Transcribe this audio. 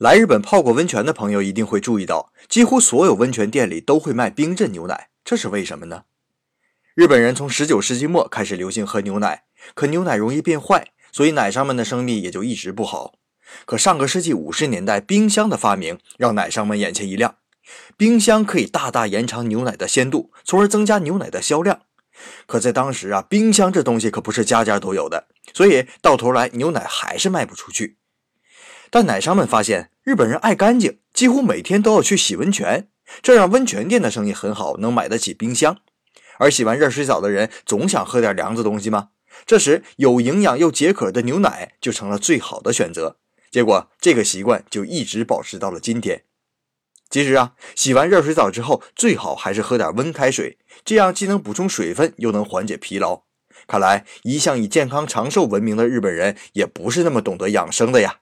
来日本泡过温泉的朋友一定会注意到，几乎所有温泉店里都会卖冰镇牛奶，这是为什么呢？日本人从19世纪末开始流行喝牛奶，可牛奶容易变坏，所以奶商们的生意也就一直不好。可上个世纪50年代，冰箱的发明让奶商们眼前一亮，冰箱可以大大延长牛奶的鲜度，从而增加牛奶的销量。可在当时啊，冰箱这东西可不是家家都有的，所以到头来牛奶还是卖不出去。但奶商们发现，日本人爱干净，几乎每天都要去洗温泉，这让温泉店的生意很好，能买得起冰箱。而洗完热水澡的人总想喝点凉的东西吗？这时，有营养又解渴的牛奶就成了最好的选择。结果，这个习惯就一直保持到了今天。其实啊，洗完热水澡之后，最好还是喝点温开水，这样既能补充水分，又能缓解疲劳。看来，一向以健康长寿闻名的日本人，也不是那么懂得养生的呀。